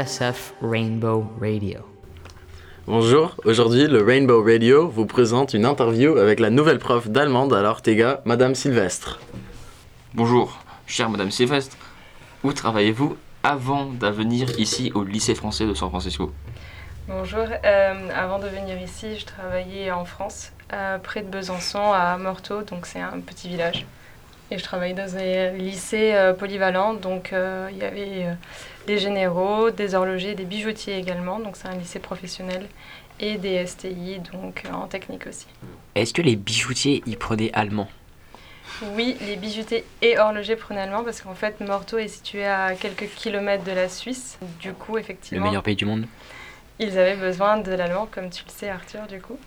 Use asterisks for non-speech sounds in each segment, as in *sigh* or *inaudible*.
FSF Rainbow Radio. Bonjour, aujourd'hui le Rainbow Radio vous présente une interview avec la nouvelle prof d'allemande à l'Ortega, Madame Sylvestre. Bonjour, chère Madame Sylvestre. Où travaillez-vous avant de venir ici au lycée français de San Francisco? Bonjour, euh, avant de venir ici, je travaillais en France, euh, près de Besançon, à Morteau, donc c'est un petit village. Et je travaillais dans un lycée euh, polyvalent, donc il y avait des généraux, des horlogers, des bijoutiers également, donc c'est un lycée professionnel, et des STI, donc en technique aussi. Est-ce que les bijoutiers y prenaient allemand? Oui, les bijoutiers et horlogers prenaient allemand parce qu'en fait, Morteau est situé à quelques kilomètres de la Suisse. Du coup, effectivement. Le meilleur pays du monde? Ils avaient besoin de l'allemand, comme tu le sais, Arthur, du coup.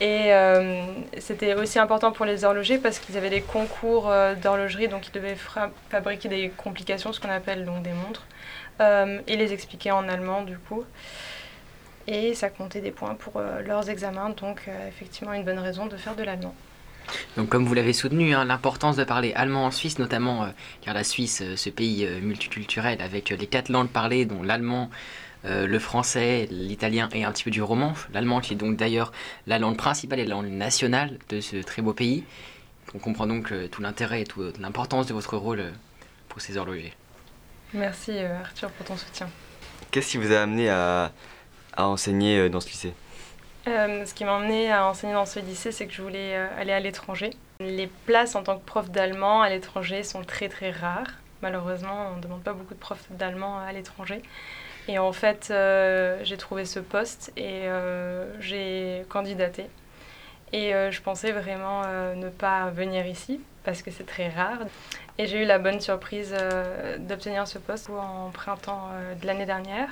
Et euh, c'était aussi important pour les horlogers parce qu'ils avaient des concours euh, d'horlogerie, donc ils devaient fabriquer des complications, ce qu'on appelle donc des montres, euh, et les expliquer en allemand, du coup. Et ça comptait des points pour leurs examens, donc effectivement une bonne raison de faire de l'allemand. Donc comme vous l'avez soutenu, hein, l'importance de parler allemand en Suisse, notamment car la Suisse, ce pays multiculturel avec les quatre langues parlées, dont l'allemand, le français, l'italien et un petit peu du roman. L'allemand qui est donc d'ailleurs la langue principale et la langue nationale de ce très beau pays. On comprend donc tout l'intérêt et toute l'importance de votre rôle pour ces horlogers. Merci Arthur pour ton soutien. Qu'est-ce qui vous a amené à enseigner dans ce lycée? Euh, ce qui m'a emmené à enseigner dans ce lycée, c'est que je voulais euh, aller à l'étranger. Les places en tant que prof d'allemand à l'étranger sont très très rares. Malheureusement, on ne demande pas beaucoup de profs d'allemand à l'étranger. Et en fait, euh, j'ai trouvé ce poste et j'ai candidaté. Et je pensais vraiment ne pas venir ici parce que c'est très rare. Et j'ai eu la bonne surprise d'obtenir ce poste en printemps de l'année dernière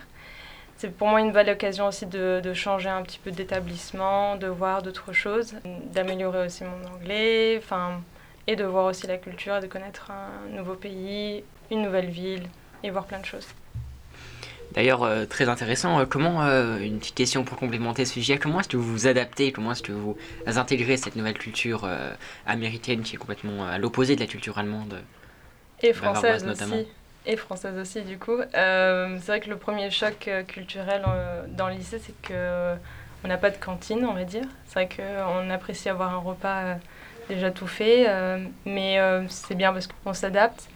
c'est pour moi une belle occasion aussi de, changer un petit peu d'établissement, de voir d'autres choses, d'améliorer aussi mon anglais, enfin, et de voir aussi la culture, de connaître un nouveau pays, une nouvelle ville et voir plein de choses. D'ailleurs, euh, très intéressant, euh, comment, euh, une petite question pour complémenter ce sujet, comment est-ce que vous vous adaptez, comment est-ce que vous intégrez cette nouvelle culture américaine qui est complètement à l'opposé de la culture allemande? Et française aussi et française aussi du coup. C'est vrai que le premier choc culturel dans le lycée, c'est que on n'a pas de cantine, on va dire. C'est vrai qu'on apprécie avoir un repas déjà tout fait, mais c'est bien parce qu'on s'adapte.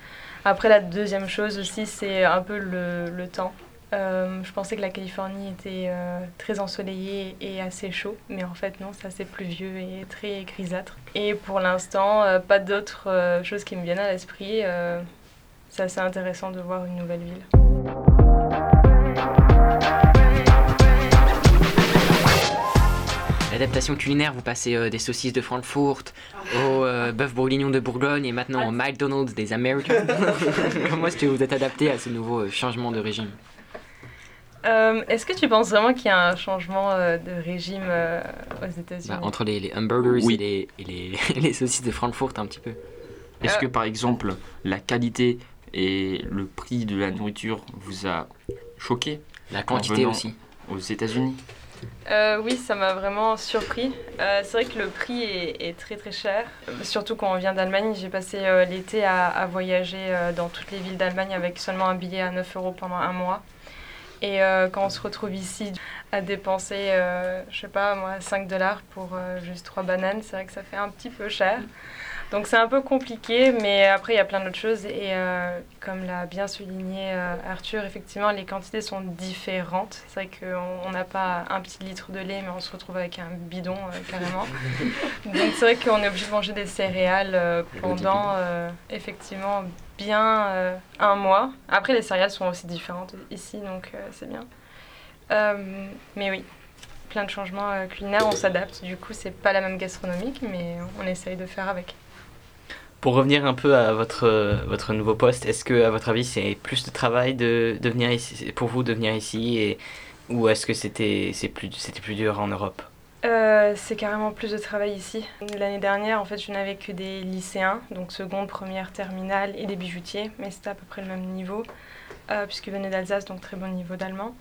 Après, la deuxième chose aussi, c'est un peu le, le temps. Je pensais que la Californie était très ensoleillée et assez chaud, mais en fait non, c'est assez pluvieux et très grisâtre. Et pour l'instant, pas d'autres choses qui me viennent à l'esprit c'est assez intéressant de voir une nouvelle ville. L'adaptation culinaire, vous passez euh, des saucisses de Francfort au euh, bœuf bourguignon de Bourgogne et maintenant au McDonald's des Américains. *laughs* Comment est-ce que vous êtes adapté à ce nouveau euh, changement de régime? Est-ce que tu penses vraiment qu'il y a un changement de régime aux États-Unis? Bah, Entre les, hamburgers et, les, et les, *laughs* les, saucisses de Francfort, un petit peu. Est-ce que par exemple la qualité et le prix de la nourriture vous a choqué? La quantité aussi. Aux États-Unis? Euh, oui, ça m'a vraiment surpris. Euh, c'est vrai que le prix est, très très cher, surtout quand on vient d'Allemagne. J'ai passé euh, l'été à, voyager dans toutes les villes d'Allemagne avec seulement un billet à 9 euros pendant un mois. Et quand on se retrouve ici à dépenser, je sais pas moi, 5 dollars pour juste 3 bananes, c'est vrai que ça fait un petit peu cher. Donc c'est un peu compliqué, mais après il y a plein d'autres choses. Et euh, comme l'a bien souligné euh, Arthur, effectivement les quantités sont différentes. C'est vrai qu'on n'a pas un petit litre de lait, mais on se retrouve avec un bidon euh, carrément. *laughs* Donc c'est vrai qu'on est obligé de manger des céréales pendant effectivement bien un mois. Après les céréales sont aussi différentes ici, donc c'est bien. mais oui, plein de changements culinaires, on s'adapte. Du coup, c'est pas la même gastronomique, mais on essaye de faire avec. Pour revenir un peu à votre, votre nouveau poste, est-ce que, à votre avis, c'est plus de travail de, de venir ici, pour vous de venir ici et, ou est-ce que c'était plus, plus dur en Europe? Euh, c'est carrément plus de travail ici. L'année dernière, en fait, je n'avais que des lycéens, donc seconde, première, terminale, et des bijoutiers, mais c'était à peu près le même niveau, euh, puisqu'ils venaient d'Alsace, donc très bon niveau d'allemand.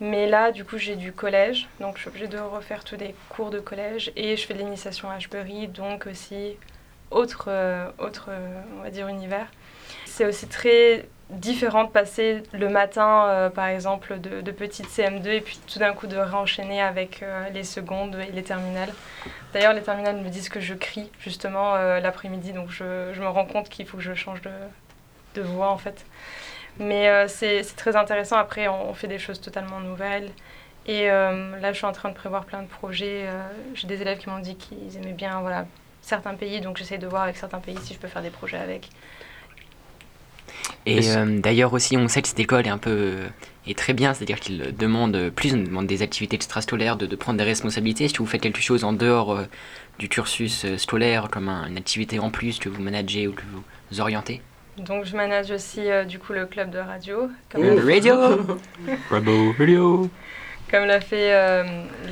Mais là, du coup, j'ai du collège, donc je suis obligée de refaire tous des cours de collège, et je fais de l'initiation à Ashbury, donc aussi autre, euh, autre on va univers. C'est aussi très différent de passer le matin, euh, par exemple, de, de petites CM2 et puis tout d'un coup de réenchaîner avec euh, les secondes et les terminales. D'ailleurs, les terminales me disent que je crie justement euh, l'après-midi, donc je, je me rends compte qu'il faut que je change de, de voix en fait. Mais c'est très intéressant. Après, on, on fait des choses totalement nouvelles. Et là, je suis en train de prévoir plein de projets. J'ai des élèves qui m'ont dit qu'ils aimaient bien voilà, certains pays, donc j'essaie de voir avec certains pays si je peux faire des projets avec. Et euh, d'ailleurs aussi, on sait que cette école est un peu euh, est très bien, c'est-à-dire qu'il demande plus, on demande des activités extrascolaires, de, de prendre des responsabilités. Est-ce que vous faites quelque chose en dehors euh, du cursus euh, scolaire, comme un- une activité en plus que vous managez ou que vous orientez Donc, je manage aussi euh, du coup le club de radio, comme, *laughs* Radio *laughs* Bravo, radio comme l'a fait euh,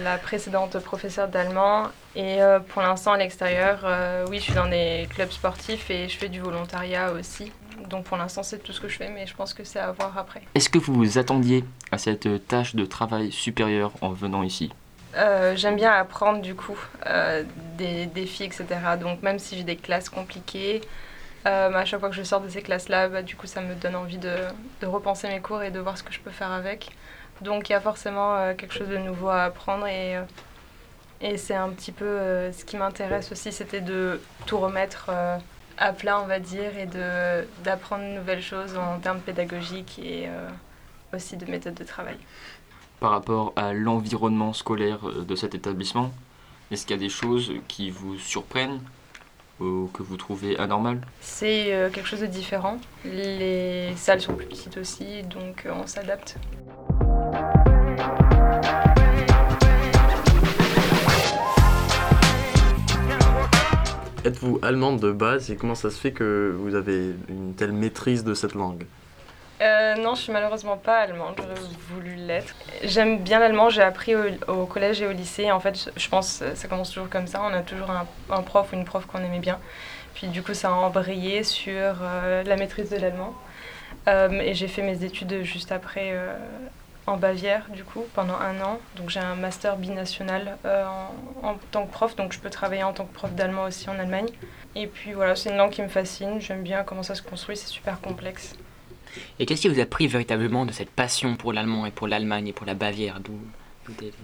la précédente professeure d'allemand. Et euh, pour l'instant, à l'extérieur, euh, oui, je suis dans des clubs sportifs et je fais du volontariat aussi. Donc pour l'instant, c'est tout ce que je fais, mais je pense que c'est à voir après. Est-ce que vous vous attendiez à cette tâche de travail supérieure en venant ici? Euh, J'aime bien apprendre du coup euh, des défis, etc. Donc même si j'ai des classes compliquées, euh, à chaque fois que je sors de ces classes-là, bah, du coup ça me donne envie de, de repenser mes cours et de voir ce que je peux faire avec. Donc il y a forcément quelque chose de nouveau à apprendre et, et c'est un petit peu ce qui m'intéresse aussi, c'était de tout remettre à plat, on va dire, et de- d'apprendre de nouvelles choses en termes pédagogiques et euh, aussi de méthodes de travail. par rapport à l'environnement scolaire euh, de cet établissement Est-ce qu'il y a des choses qui vous surprennent ou que vous trouvez anormales? C'est euh, quelque chose de différent. Les salles sont plus petites aussi, donc euh, on s'adapte. Êtes-vous allemande de base et comment ça se fait que vous avez une telle maîtrise de cette langue? Euh, non, je suis malheureusement pas allemande, j'aurais voulu l'être. J'aime bien l'allemand, j'ai appris au, collège et au lycée. En fait, je- je pense que ça commence toujours comme ça, on a toujours un, prof ou une prof qu'on aimait bien. Puis du coup, ça a embrayé sur euh, la maîtrise de l'allemand. Euh, et j'ai fait mes études juste après euh, en Bavière, du coup, pendant un an. Donc j'ai un master binational euh, en, en tant que prof, donc je peux travailler en tant que prof d'allemand aussi en Allemagne. Et puis voilà, c'est une langue qui me fascine, j'aime bien comment ça se construit, c'est super complexe. Et qu'est-ce qui vous a pris véritablement de cette passion pour l'allemand et pour l'Allemagne et pour la Bavière? D'où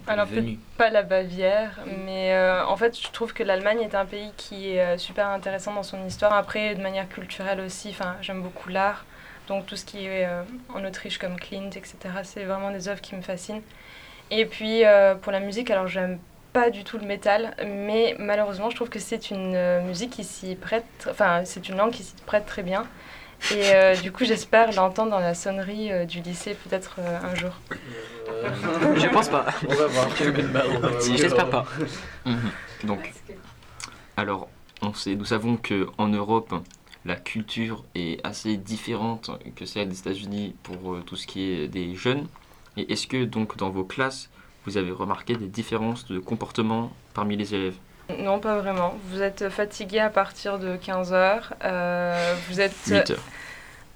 Alors, venu pas la Bavière, mais euh, en fait, je trouve que l'Allemagne est un pays qui est euh, super intéressant dans son histoire. Après, de manière culturelle aussi, enfin, j'aime beaucoup l'art. Donc, tout ce qui est euh, en Autriche comme Klimt, etc., c'est vraiment des œuvres qui me fascinent. Et puis, euh, pour la musique, alors, j'aime pas du tout le métal, mais malheureusement, je trouve que c'est une euh, musique qui s'y prête, enfin, c'est une langue qui s'y prête très bien. Et euh, du coup, j'espère l'entendre dans la sonnerie euh, du lycée peut-être euh, un jour. Je pense pas. On va voir. Si, J'espère pas. Donc, alors, on sait, nous savons que en Europe, la culture est assez différente que celle des États-Unis pour euh, tout ce qui est des jeunes. Et est-ce que donc dans vos classes, vous avez remarqué des différences de comportement parmi les élèves? Non, pas vraiment. Vous êtes fatigué à partir de 15h. vous êtes 8 heures.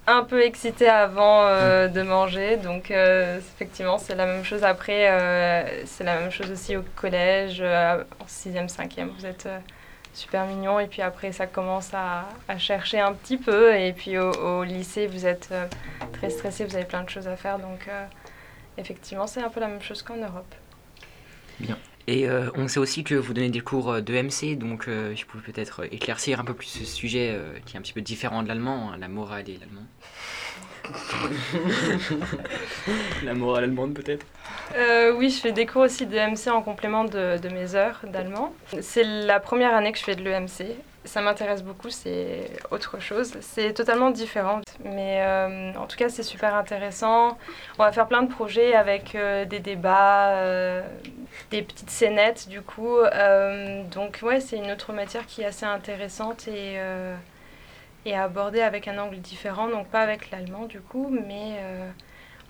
un peu excité avant euh, de manger. Donc, euh, effectivement, c'est la même chose. Après, euh, c'est la même chose aussi au collège, euh, en 6e, 5e. Vous êtes euh, super mignon. Et puis après, ça commence à, chercher un petit peu. Et puis au, lycée, vous êtes euh, très stressé. Vous avez plein de choses à faire. Donc, euh, effectivement, c'est un peu la même chose qu'en Europe. Et euh, on sait aussi que vous donnez des cours de MC, donc je pouvais peut-être éclaircir un peu plus ce sujet qui est un petit peu différent de l'allemand, hein, la morale et l'allemand. La morale allemande peut-être Euh, oui, je fais des cours aussi de MC en complément de, de mes heures d'allemand. C'est la première année que je fais de l'EMC. Ça m'intéresse beaucoup, c'est autre chose. C'est totalement différent, mais euh, en tout cas, c'est super intéressant. On va faire plein de projets avec euh, des débats, des petites scénettes du coup. Donc, ouais, c'est une autre matière qui est assez intéressante et, et aborder avec un angle différent. Donc, pas avec l'allemand du coup, mais. euh,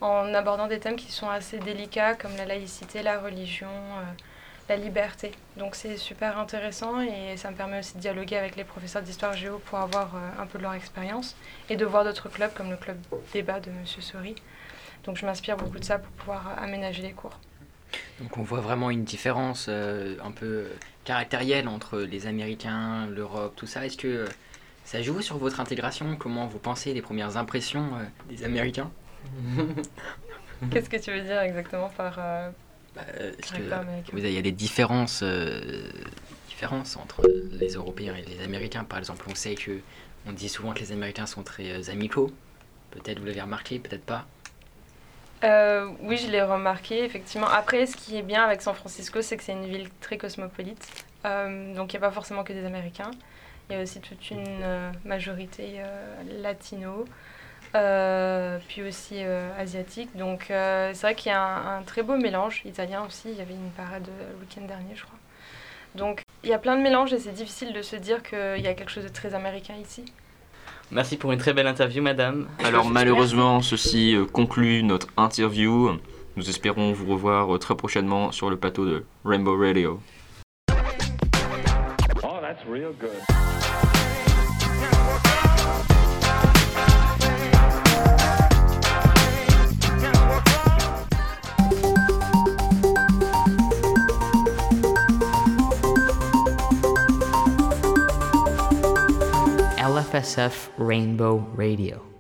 en abordant des thèmes qui sont assez délicats comme la laïcité, la religion, euh, la liberté. Donc c'est super intéressant et ça me permet aussi de dialoguer avec les professeurs d'histoire géo pour avoir euh, un peu de leur expérience et de voir d'autres clubs comme le club débat de Monsieur Sori. Donc je m'inspire beaucoup de ça pour pouvoir aménager les cours. Donc on voit vraiment une différence un peu caractérielle entre les Américains, l'Europe, tout ça. Est-ce que, Ça joue sur votre intégration Comment vous pensez les premières impressions euh, des Américains *laughs* Qu'est-ce que tu veux dire exactement par. euh, Bah, euh, que il y a des différences, euh, différences entre les Européens et les Américains. Par exemple, on sait que on dit souvent que les Américains sont très euh, amicaux. Peut-être vous l'avez remarqué, peut-être pas. Euh, oui, je l'ai remarqué, effectivement. Après, ce qui est bien avec San Francisco, c'est que c'est une ville très cosmopolite. Euh, donc, il n'y a pas forcément que des Américains. Il y a aussi toute une euh, majorité euh, latino, euh, puis aussi euh, asiatique. Donc, euh, c'est vrai qu'il y a un, un très beau mélange. Italien aussi, il y avait une parade le week-end dernier, je crois. Donc, il y a plein de mélanges et c'est difficile de se dire qu'il y a quelque chose de très américain ici. Merci pour une très belle interview, madame. Alors malheureusement, ceci conclut notre interview. Nous espérons vous revoir très prochainement sur le plateau de Rainbow Radio. Real good. LFSF Rainbow Radio.